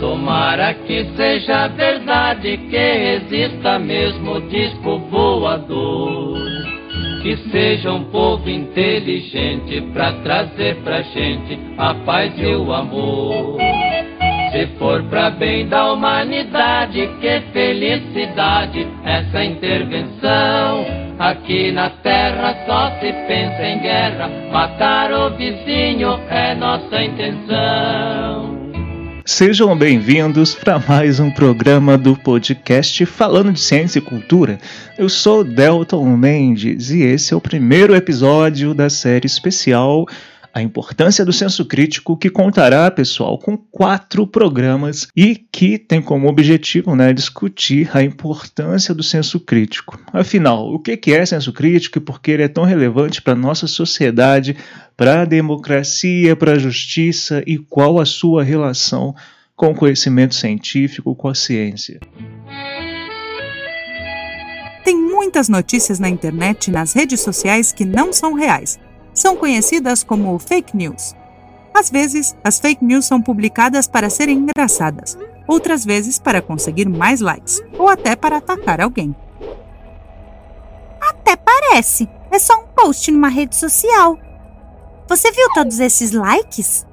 Tomara que seja verdade que exista mesmo disco voador. Que seja um povo inteligente pra trazer pra gente a paz e o amor. Se for pra bem da humanidade, que felicidade essa intervenção. Aqui na terra só se pensa em guerra, matar o vizinho é nossa intenção. Sejam bem-vindos para mais um programa do podcast Falando de Ciência e Cultura. Eu sou Delton Mendes e esse é o primeiro episódio da série especial a importância do senso crítico, que contará, pessoal, com quatro programas e que tem como objetivo né, discutir a importância do senso crítico. Afinal, o que é senso crítico e por que ele é tão relevante para a nossa sociedade, para a democracia, para a justiça e qual a sua relação com o conhecimento científico, com a ciência? Tem muitas notícias na internet e nas redes sociais que não são reais são conhecidas como fake news. Às vezes, as fake news são publicadas para serem engraçadas, outras vezes para conseguir mais likes ou até para atacar alguém. Até parece. É só um post numa rede social. Você viu todos esses likes?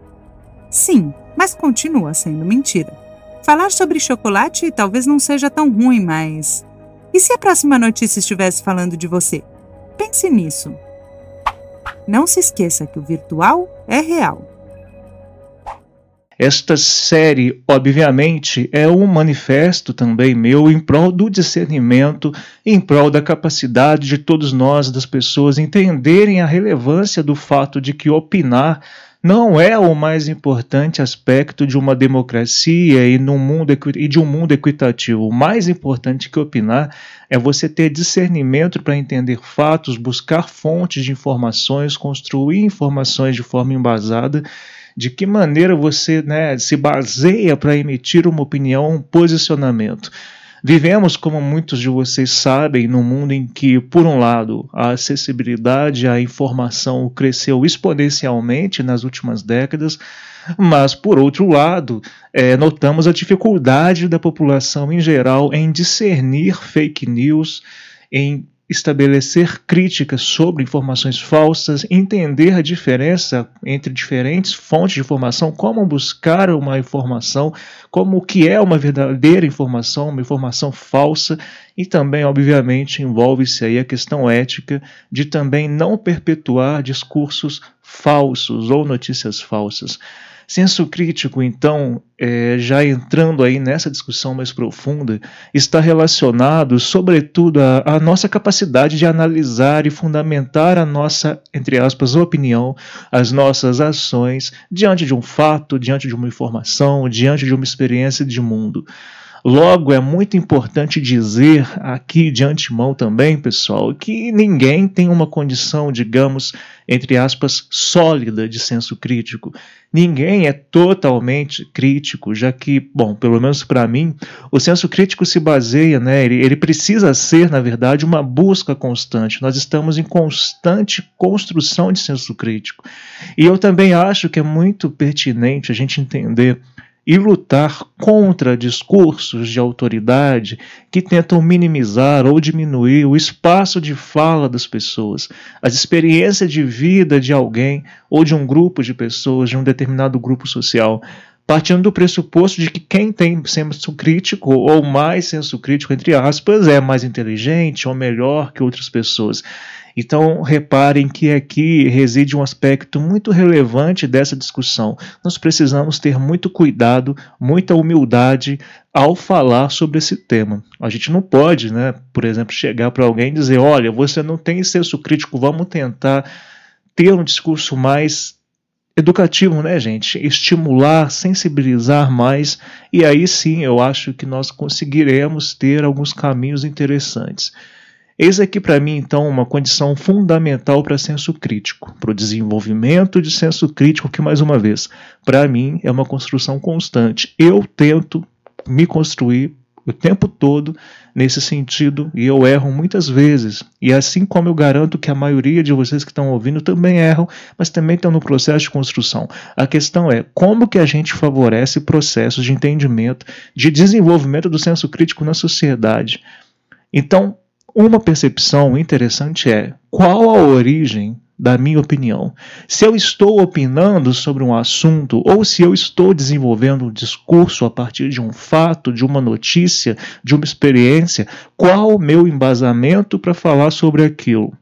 Sim, mas continua sendo mentira. Falar sobre chocolate talvez não seja tão ruim, mas. E se a próxima notícia estivesse falando de você? Pense nisso. Não se esqueça que o virtual é real. Esta série, obviamente, é um manifesto também meu em prol do discernimento, em prol da capacidade de todos nós, das pessoas, entenderem a relevância do fato de que opinar não é o mais importante aspecto de uma democracia e, num mundo, e de um mundo equitativo. O mais importante que opinar é você ter discernimento para entender fatos, buscar fontes de informações, construir informações de forma embasada de que maneira você né, se baseia para emitir uma opinião, um posicionamento. Vivemos, como muitos de vocês sabem, num mundo em que, por um lado, a acessibilidade à informação cresceu exponencialmente nas últimas décadas, mas, por outro lado, é, notamos a dificuldade da população em geral em discernir fake news, em estabelecer críticas sobre informações falsas, entender a diferença entre diferentes fontes de informação, como buscar uma informação, como o que é uma verdadeira informação, uma informação falsa, e também, obviamente, envolve-se aí a questão ética de também não perpetuar discursos falsos ou notícias falsas. Senso crítico, então, é, já entrando aí nessa discussão mais profunda, está relacionado, sobretudo, à, à nossa capacidade de analisar e fundamentar a nossa, entre aspas, opinião, as nossas ações diante de um fato, diante de uma informação, diante de uma experiência de mundo. Logo, é muito importante dizer aqui de antemão também, pessoal, que ninguém tem uma condição, digamos, entre aspas, sólida de senso crítico. Ninguém é totalmente crítico, já que, bom, pelo menos para mim, o senso crítico se baseia, né, ele, ele precisa ser, na verdade, uma busca constante. Nós estamos em constante construção de senso crítico. E eu também acho que é muito pertinente a gente entender e lutar contra discursos de autoridade que tentam minimizar ou diminuir o espaço de fala das pessoas, as experiências de vida de alguém ou de um grupo de pessoas, de um determinado grupo social, partindo do pressuposto de que quem tem senso crítico ou mais senso crítico, entre aspas, é mais inteligente ou melhor que outras pessoas. Então, reparem que aqui reside um aspecto muito relevante dessa discussão. Nós precisamos ter muito cuidado, muita humildade ao falar sobre esse tema. A gente não pode, né, por exemplo, chegar para alguém e dizer: olha, você não tem senso crítico, vamos tentar ter um discurso mais educativo, né, gente? Estimular, sensibilizar mais, e aí sim eu acho que nós conseguiremos ter alguns caminhos interessantes. Eis aqui para mim, então, uma condição fundamental para senso crítico, para o desenvolvimento de senso crítico, que, mais uma vez, para mim é uma construção constante. Eu tento me construir o tempo todo nesse sentido e eu erro muitas vezes. E assim como eu garanto que a maioria de vocês que estão ouvindo também erram, mas também estão no processo de construção. A questão é como que a gente favorece processos de entendimento, de desenvolvimento do senso crítico na sociedade. Então, uma percepção interessante é qual a origem da minha opinião. Se eu estou opinando sobre um assunto ou se eu estou desenvolvendo um discurso a partir de um fato, de uma notícia, de uma experiência, qual o meu embasamento para falar sobre aquilo?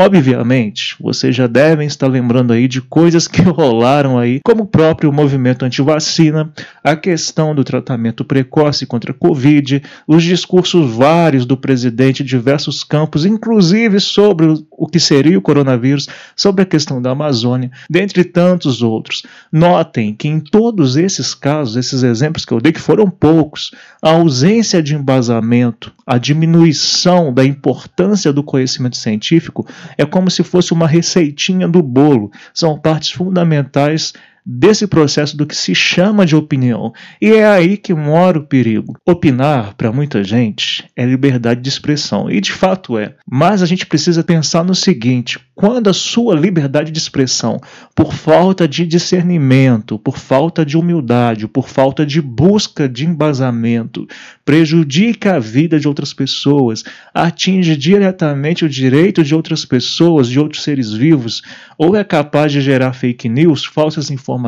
Obviamente, vocês já devem estar lembrando aí de coisas que rolaram aí, como o próprio movimento anti-vacina, a questão do tratamento precoce contra a Covid, os discursos vários do presidente em diversos campos, inclusive sobre o que seria o coronavírus, sobre a questão da Amazônia, dentre tantos outros. Notem que em todos esses casos, esses exemplos que eu dei, que foram poucos, a ausência de embasamento, a diminuição da importância do conhecimento científico é como se fosse uma receitinha do bolo. São partes fundamentais desse processo do que se chama de opinião. E é aí que mora o perigo. Opinar, para muita gente, é liberdade de expressão. E de fato é. Mas a gente precisa pensar no seguinte: quando a sua liberdade de expressão, por falta de discernimento, por falta de humildade, por falta de busca de embasamento, prejudica a vida de outras pessoas, atinge diretamente o direito de outras pessoas, de outros seres vivos, ou é capaz de gerar fake news, falsas informações,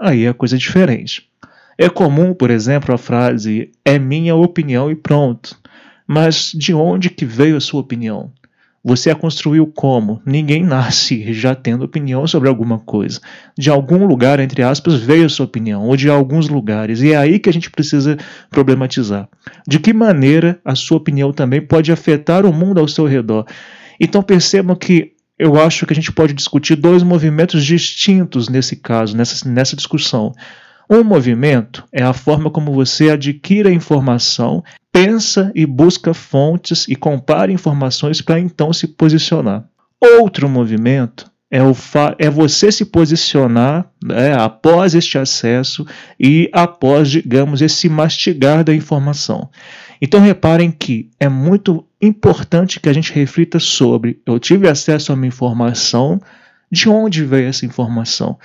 aí é coisa diferente. É comum, por exemplo, a frase é minha opinião e pronto. Mas de onde que veio a sua opinião? Você a construiu como? Ninguém nasce já tendo opinião sobre alguma coisa. De algum lugar, entre aspas, veio a sua opinião, ou de alguns lugares. E é aí que a gente precisa problematizar. De que maneira a sua opinião também pode afetar o mundo ao seu redor? Então percebam que eu acho que a gente pode discutir dois movimentos distintos nesse caso, nessa, nessa discussão. Um movimento é a forma como você adquire a informação, pensa e busca fontes e compara informações para então se posicionar. Outro movimento é, o é você se posicionar né, após este acesso e após, digamos, esse mastigar da informação. Então reparem que é muito importante que a gente reflita sobre: eu tive acesso a uma informação, de onde veio essa informação?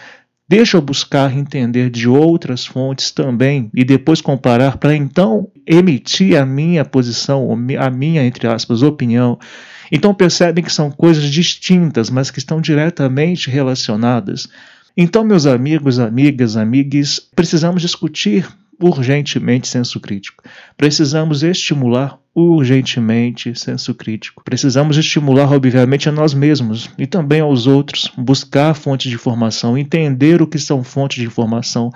Deixa eu buscar entender de outras fontes também e depois comparar para então emitir a minha posição, a minha, entre aspas, opinião. Então percebem que são coisas distintas, mas que estão diretamente relacionadas. Então, meus amigos, amigas, amigues, precisamos discutir urgentemente senso crítico. Precisamos estimular urgentemente senso crítico. Precisamos estimular, obviamente, a nós mesmos e também aos outros, buscar fontes de informação, entender o que são fontes de informação,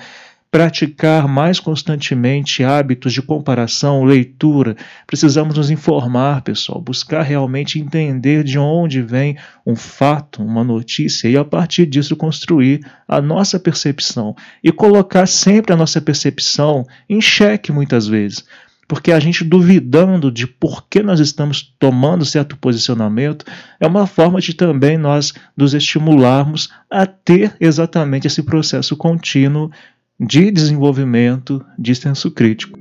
praticar mais constantemente hábitos de comparação, leitura. Precisamos nos informar, pessoal, buscar realmente entender de onde vem um fato, uma notícia e a partir disso construir a nossa percepção e colocar sempre a nossa percepção em xeque muitas vezes. Porque a gente duvidando de por que nós estamos tomando certo posicionamento é uma forma de também nós nos estimularmos a ter exatamente esse processo contínuo de desenvolvimento de senso crítico.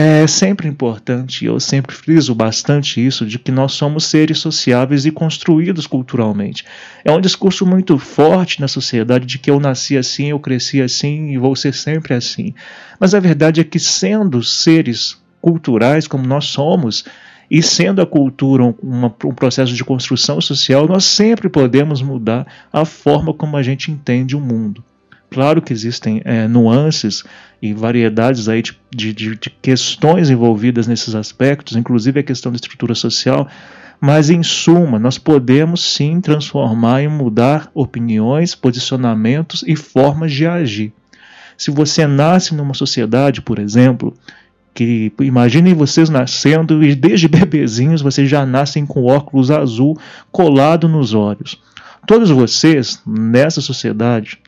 É sempre importante, eu sempre friso bastante isso, de que nós somos seres sociáveis e construídos culturalmente. É um discurso muito forte na sociedade de que eu nasci assim, eu cresci assim e vou ser sempre assim. Mas a verdade é que, sendo seres culturais como nós somos, e sendo a cultura uma, um processo de construção social, nós sempre podemos mudar a forma como a gente entende o mundo. Claro que existem é, nuances e variedades aí de, de, de, questões envolvidas nesses aspectos, inclusive a questão da estrutura social, mas em suma, nós podemos sim transformar e mudar opiniões, posicionamentos e formas de agir. Se você nasce numa sociedade, por exemplo, que imaginem vocês nascendo e desde bebezinhos vocês já nascem com óculos azul colado nos olhos. Todos vocês nessa sociedade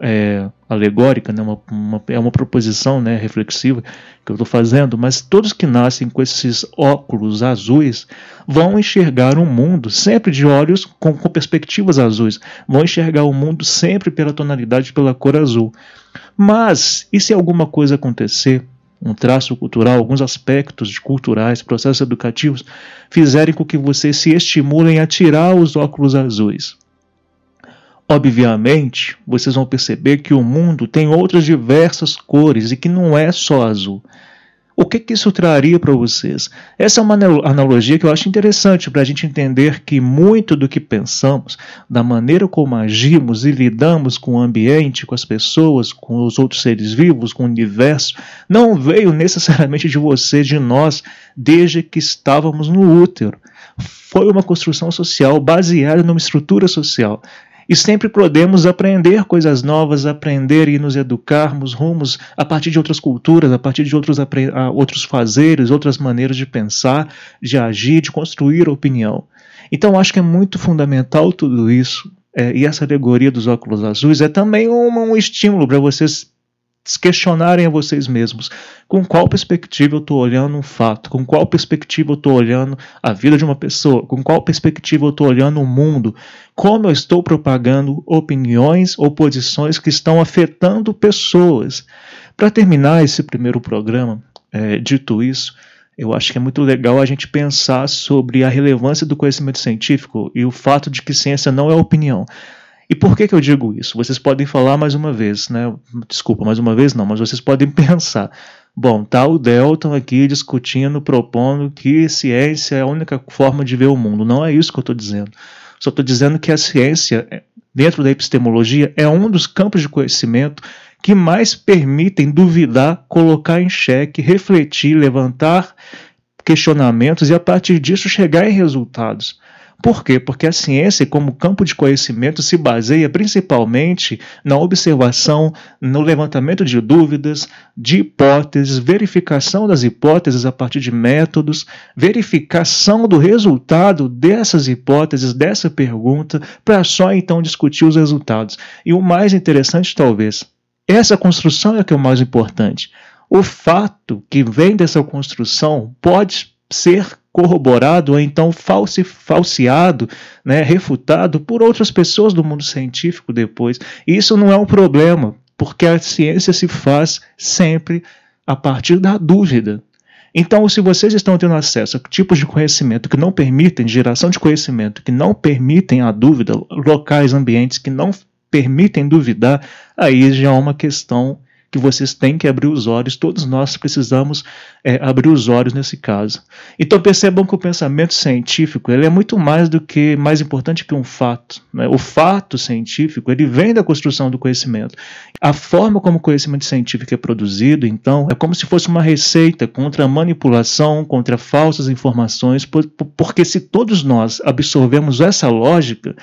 é, alegórica, né, uma, uma, é uma proposição né, reflexiva que eu estou fazendo, mas todos que nascem com esses óculos azuis vão enxergar o um mundo sempre de olhos com, com perspectivas azuis, vão enxergar o mundo sempre pela tonalidade, pela cor azul. Mas, e se alguma coisa acontecer, um traço cultural, alguns aspectos culturais, processos educativos, fizerem com que vocês se estimulem a tirar os óculos azuis? Obviamente, vocês vão perceber que o mundo tem outras diversas cores e que não é só azul. O que, que isso traria para vocês? Essa é uma analogia que eu acho interessante para a gente entender que muito do que pensamos, da maneira como agimos e lidamos com o ambiente, com as pessoas, com os outros seres vivos, com o universo, não veio necessariamente de você, de nós, desde que estávamos no útero. Foi uma construção social baseada numa estrutura social e sempre podemos aprender coisas novas, aprender e nos educarmos rumos a partir de outras culturas, a partir de outros, outros fazeres, outras maneiras de pensar, de agir, de construir opinião. Então acho que é muito fundamental tudo isso. É, e essa alegoria dos óculos azuis é também um, um estímulo para vocês questionarem a vocês mesmos com qual perspectiva eu estou olhando um fato, com qual perspectiva eu estou olhando a vida de uma pessoa, com qual perspectiva eu estou olhando o mundo, como eu estou propagando opiniões ou posições que estão afetando pessoas. Para terminar esse primeiro programa, é, dito isso, eu acho que é muito legal a gente pensar sobre a relevância do conhecimento científico e o fato de que ciência não é opinião. E por que, que eu digo isso? Vocês podem falar mais uma vez, né? Desculpa, mais uma vez não, mas vocês podem pensar. Bom, tá o Delton aqui discutindo, propondo que ciência é a única forma de ver o mundo. Não é isso que eu estou dizendo. Só estou dizendo que a ciência, dentro da epistemologia, é um dos campos de conhecimento que mais permitem duvidar, colocar em xeque, refletir, levantar questionamentos e, a partir disso, chegar em resultados. Por quê? Porque a ciência, como campo de conhecimento, se baseia principalmente na observação, no levantamento de dúvidas, de hipóteses, verificação das hipóteses a partir de métodos, verificação do resultado dessas hipóteses, dessa pergunta, para só então discutir os resultados. E o mais interessante, talvez, essa construção é que é o mais importante. O fato que vem dessa construção pode ser corroborado ou então falsi, falseado, né, refutado por outras pessoas do mundo científico depois. E isso não é um problema, porque a ciência se faz sempre a partir da dúvida. Então, se vocês estão tendo acesso a tipos de conhecimento que não permitem, geração de conhecimento que não permitem a dúvida, locais, ambientes que não permitem duvidar, aí já é uma questão que vocês têm que abrir os olhos, todos nós precisamos é, abrir os olhos nesse caso. Então percebam que o pensamento científico ele é muito mais do que mais importante que um fato. Né? O fato científico ele vem da construção do conhecimento. A forma como o conhecimento científico é produzido, então, é como se fosse uma receita contra a manipulação, contra falsas informações, porque se todos nós absorvemos essa lógica,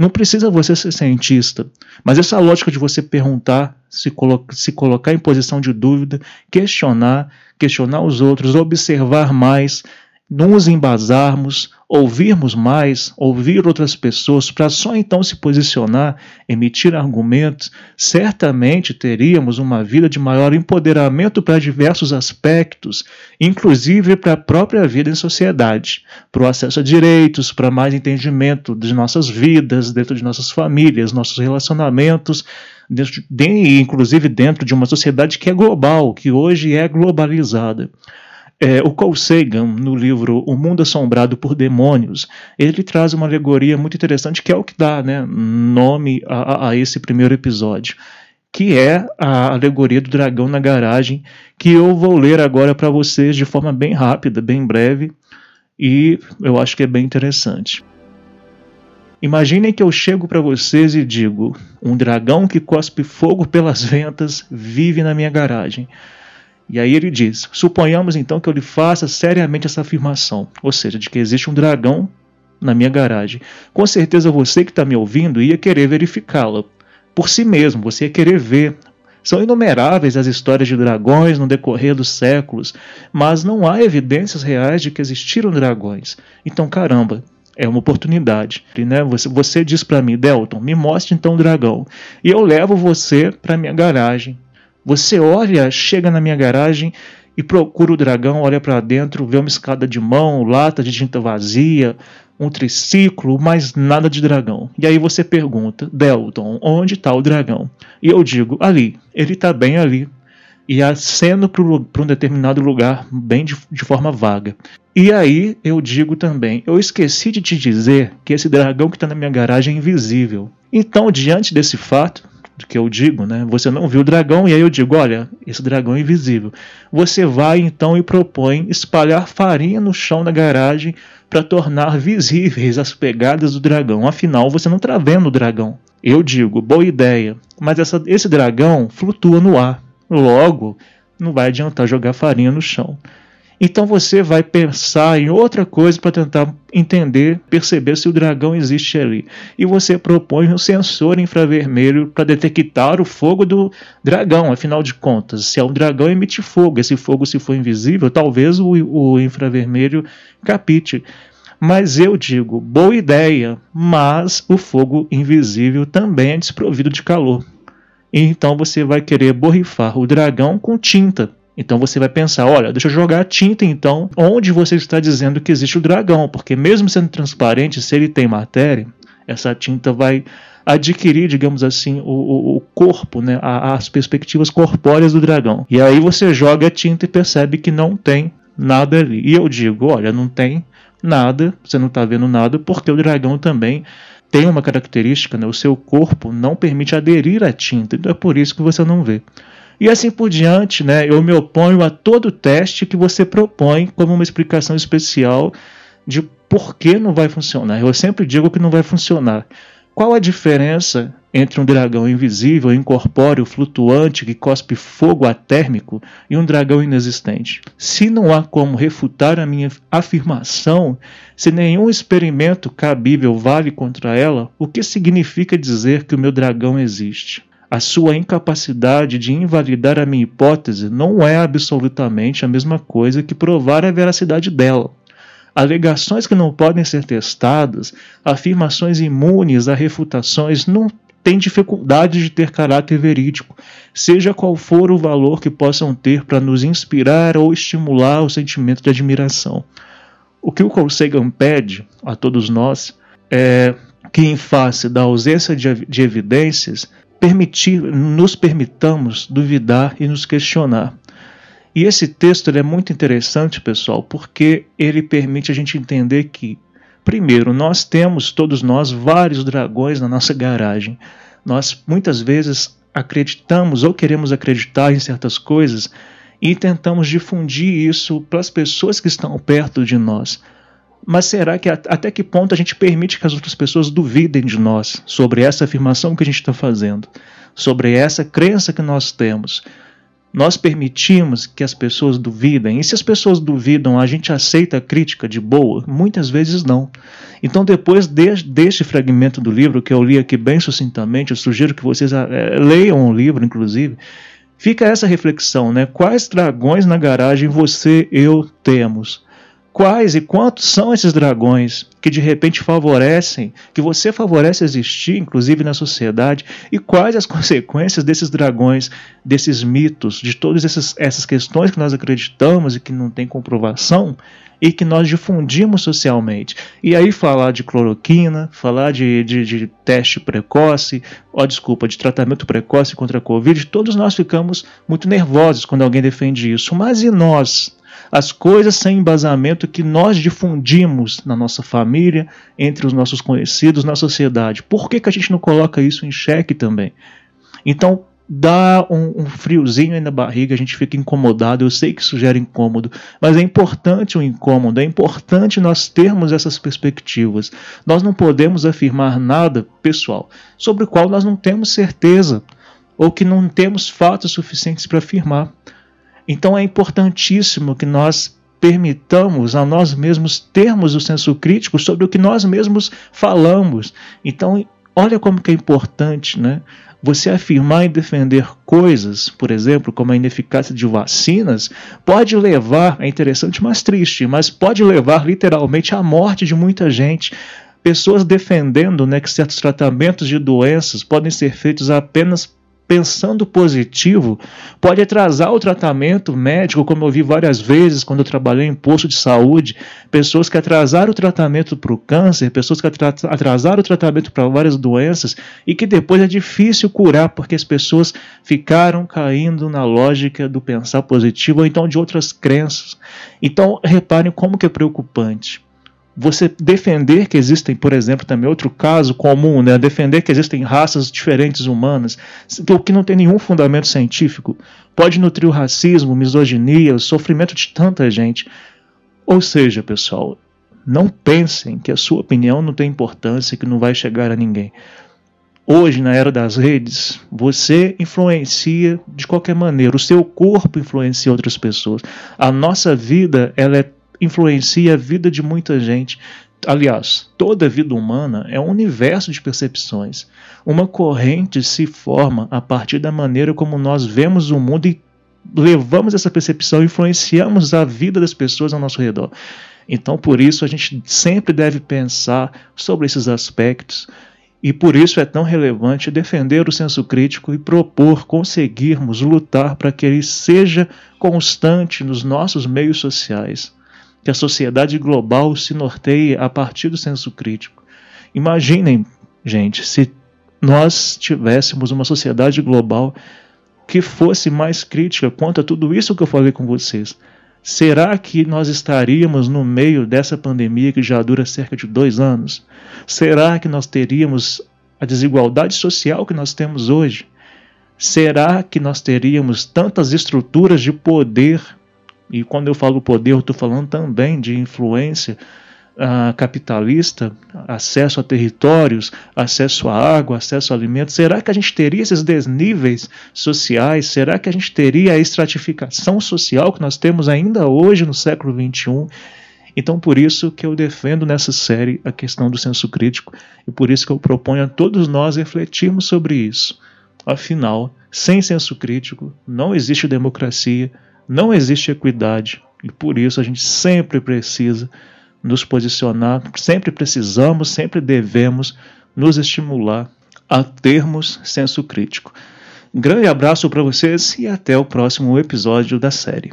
não precisa você ser cientista, mas essa lógica de você perguntar, se, colo se colocar em posição de dúvida, questionar, questionar os outros, observar mais, nos embasarmos, ouvirmos mais, ouvir outras pessoas, para só então se posicionar, emitir argumentos, certamente teríamos uma vida de maior empoderamento para diversos aspectos, inclusive para a própria vida em sociedade, para o acesso a direitos, para mais entendimento de nossas vidas, dentro de nossas famílias, nossos relacionamentos, dentro de, inclusive dentro de uma sociedade que é global, que hoje é globalizada. É, o Carl Sagan, no livro O Mundo Assombrado por Demônios, ele traz uma alegoria muito interessante que é o que dá né, nome a, a esse primeiro episódio, que é a alegoria do dragão na garagem, que eu vou ler agora para vocês de forma bem rápida, bem breve, e eu acho que é bem interessante. Imaginem que eu chego para vocês e digo: um dragão que cospe fogo pelas ventas vive na minha garagem. E aí ele diz: suponhamos então que eu lhe faça seriamente essa afirmação, ou seja, de que existe um dragão na minha garagem. Com certeza você que está me ouvindo ia querer verificá-la por si mesmo, você ia querer ver. São inumeráveis as histórias de dragões no decorrer dos séculos, mas não há evidências reais de que existiram dragões. Então, caramba, é uma oportunidade. Né? Você, você diz para mim, Delton, me mostre então o dragão. E eu levo você para minha garagem. Você olha, chega na minha garagem e procura o dragão, olha para dentro, vê uma escada de mão, lata de tinta vazia, um triciclo, mas nada de dragão. E aí você pergunta, Delton, onde está o dragão? E eu digo, ali, ele está bem ali. E aceno para um determinado lugar, bem de, de forma vaga. E aí eu digo também, eu esqueci de te dizer que esse dragão que está na minha garagem é invisível. Então, diante desse fato, que eu digo, né? Você não viu o dragão, e aí eu digo: olha, esse dragão é invisível. Você vai então e propõe espalhar farinha no chão da garagem para tornar visíveis as pegadas do dragão. Afinal, você não está vendo o dragão. Eu digo: boa ideia, mas essa, esse dragão flutua no ar. Logo, não vai adiantar jogar farinha no chão. Então você vai pensar em outra coisa para tentar entender, perceber se o dragão existe ali. E você propõe um sensor infravermelho para detectar o fogo do dragão. Afinal de contas, se é um dragão, emite fogo. Esse fogo, se for invisível, talvez o, o infravermelho capite. Mas eu digo, boa ideia, mas o fogo invisível também é desprovido de calor. Então você vai querer borrifar o dragão com tinta então você vai pensar, olha, deixa eu jogar tinta então onde você está dizendo que existe o dragão, porque mesmo sendo transparente, se ele tem matéria, essa tinta vai adquirir, digamos assim, o, o corpo, né, as perspectivas corpóreas do dragão. E aí você joga a tinta e percebe que não tem nada ali. E eu digo, olha, não tem nada, você não está vendo nada, porque o dragão também tem uma característica, né, o seu corpo não permite aderir à tinta, então é por isso que você não vê. E assim por diante, né? Eu me oponho a todo teste que você propõe como uma explicação especial de por que não vai funcionar. Eu sempre digo que não vai funcionar. Qual a diferença entre um dragão invisível, incorpóreo, flutuante, que cospe fogo atérmico e um dragão inexistente? Se não há como refutar a minha afirmação, se nenhum experimento cabível vale contra ela, o que significa dizer que o meu dragão existe? A sua incapacidade de invalidar a minha hipótese não é absolutamente a mesma coisa que provar a veracidade dela. Alegações que não podem ser testadas, afirmações imunes a refutações, não têm dificuldade de ter caráter verídico, seja qual for o valor que possam ter para nos inspirar ou estimular o sentimento de admiração. O que o Carl Sagan pede a todos nós é que, em face da ausência de, de evidências, permitir, nos permitamos duvidar e nos questionar. E esse texto é muito interessante, pessoal, porque ele permite a gente entender que, primeiro, nós temos, todos nós, vários dragões na nossa garagem. Nós muitas vezes acreditamos ou queremos acreditar em certas coisas e tentamos difundir isso para as pessoas que estão perto de nós. Mas será que até que ponto a gente permite que as outras pessoas duvidem de nós sobre essa afirmação que a gente está fazendo, sobre essa crença que nós temos? Nós permitimos que as pessoas duvidem, e se as pessoas duvidam, a gente aceita a crítica de boa? Muitas vezes não. Então, depois de, deste fragmento do livro, que eu li aqui bem sucintamente, eu sugiro que vocês é, leiam o livro, inclusive, fica essa reflexão, né? Quais dragões na garagem você, eu temos? Quais e quantos são esses dragões que de repente favorecem, que você favorece existir, inclusive na sociedade, e quais as consequências desses dragões, desses mitos, de todas essas, essas questões que nós acreditamos e que não tem comprovação e que nós difundimos socialmente. E aí falar de cloroquina, falar de, de, de teste precoce, ó, desculpa, de tratamento precoce contra a Covid, todos nós ficamos muito nervosos quando alguém defende isso. Mas e nós? As coisas sem embasamento que nós difundimos na nossa família, entre os nossos conhecidos, na sociedade. Por que, que a gente não coloca isso em xeque também? Então, dá um, um, friozinho aí na barriga, a gente fica incomodado. Eu sei que isso gera incômodo, mas é importante o incômodo, é importante nós termos essas perspectivas. Nós não podemos afirmar nada, pessoal, sobre o qual nós não temos certeza ou que não temos fatos suficientes para afirmar. Então é importantíssimo que nós permitamos a nós mesmos termos o senso crítico sobre o que nós mesmos falamos. Então, olha como que é importante, né? Você afirmar e defender coisas, por exemplo, como a ineficácia de vacinas, pode levar, é interessante, mas triste, mas pode levar literalmente à morte de muita gente. Pessoas defendendo né, que certos tratamentos de doenças podem ser feitos apenas pensando positivo, pode atrasar o tratamento médico, como eu vi várias vezes quando eu trabalhei em posto de saúde, pessoas que atrasaram o tratamento para o câncer, pessoas que atrasaram o tratamento para várias doenças e que depois é difícil curar porque as pessoas ficaram caindo na lógica do pensar positivo ou então de outras crenças. Então, reparem como que é preocupante você defender que existem, por exemplo, também outro caso comum, né, defender que existem raças diferentes humanas, o que não tem nenhum fundamento científico, pode nutrir o racismo, misoginia, o sofrimento de tanta gente. Ou seja, pessoal, não pensem que a sua opinião não tem importância, que não vai chegar a ninguém. Hoje, na era das redes, você influencia de qualquer maneira, o seu corpo influencia outras pessoas. A nossa vida, ela é influencia a vida de muita gente. Aliás, toda vida humana é um universo de percepções. Uma corrente se forma a partir da maneira como nós vemos o mundo e levamos essa percepção, influenciamos a vida das pessoas ao nosso redor. Então, por isso, a gente sempre deve pensar sobre esses aspectos. E por isso é tão relevante defender o senso crítico e propor conseguirmos lutar para que ele seja constante nos nossos meios sociais que a sociedade global se norteie a partir do senso crítico. Imaginem, gente, se nós tivéssemos uma sociedade global que fosse mais crítica quanto a tudo isso que eu falei com vocês. Será que nós estaríamos no meio dessa pandemia que já dura cerca de dois anos? Será que nós teríamos a desigualdade social que nós temos hoje? Será que nós teríamos tantas estruturas de poder e quando eu falo poder, eu estou falando também de influência uh, capitalista, acesso a territórios, acesso à água, acesso a alimentos. Será que a gente teria esses desníveis sociais? Será que a gente teria a estratificação social que nós temos ainda hoje no século XXI? Então, por isso que eu defendo nessa série a questão do senso crítico e por isso que eu proponho a todos nós refletirmos sobre isso. Afinal, sem senso crítico não existe democracia não existe equidade e por isso a gente sempre precisa nos posicionar, sempre precisamos, sempre devemos nos estimular a termos senso crítico. Grande abraço para vocês e até o próximo episódio da série.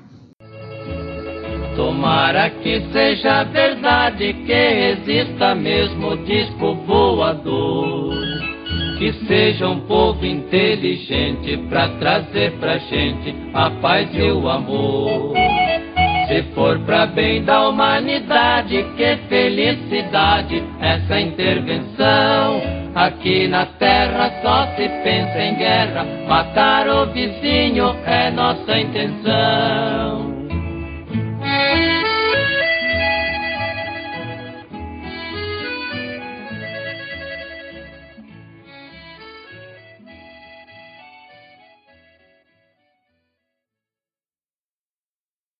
Tomara que seja verdade que exista mesmo disco voador que seja um povo inteligente para trazer pra gente a paz e o amor. Se for pra bem da humanidade, que felicidade essa intervenção. Aqui na terra só se pensa em guerra, matar o vizinho é nossa intenção.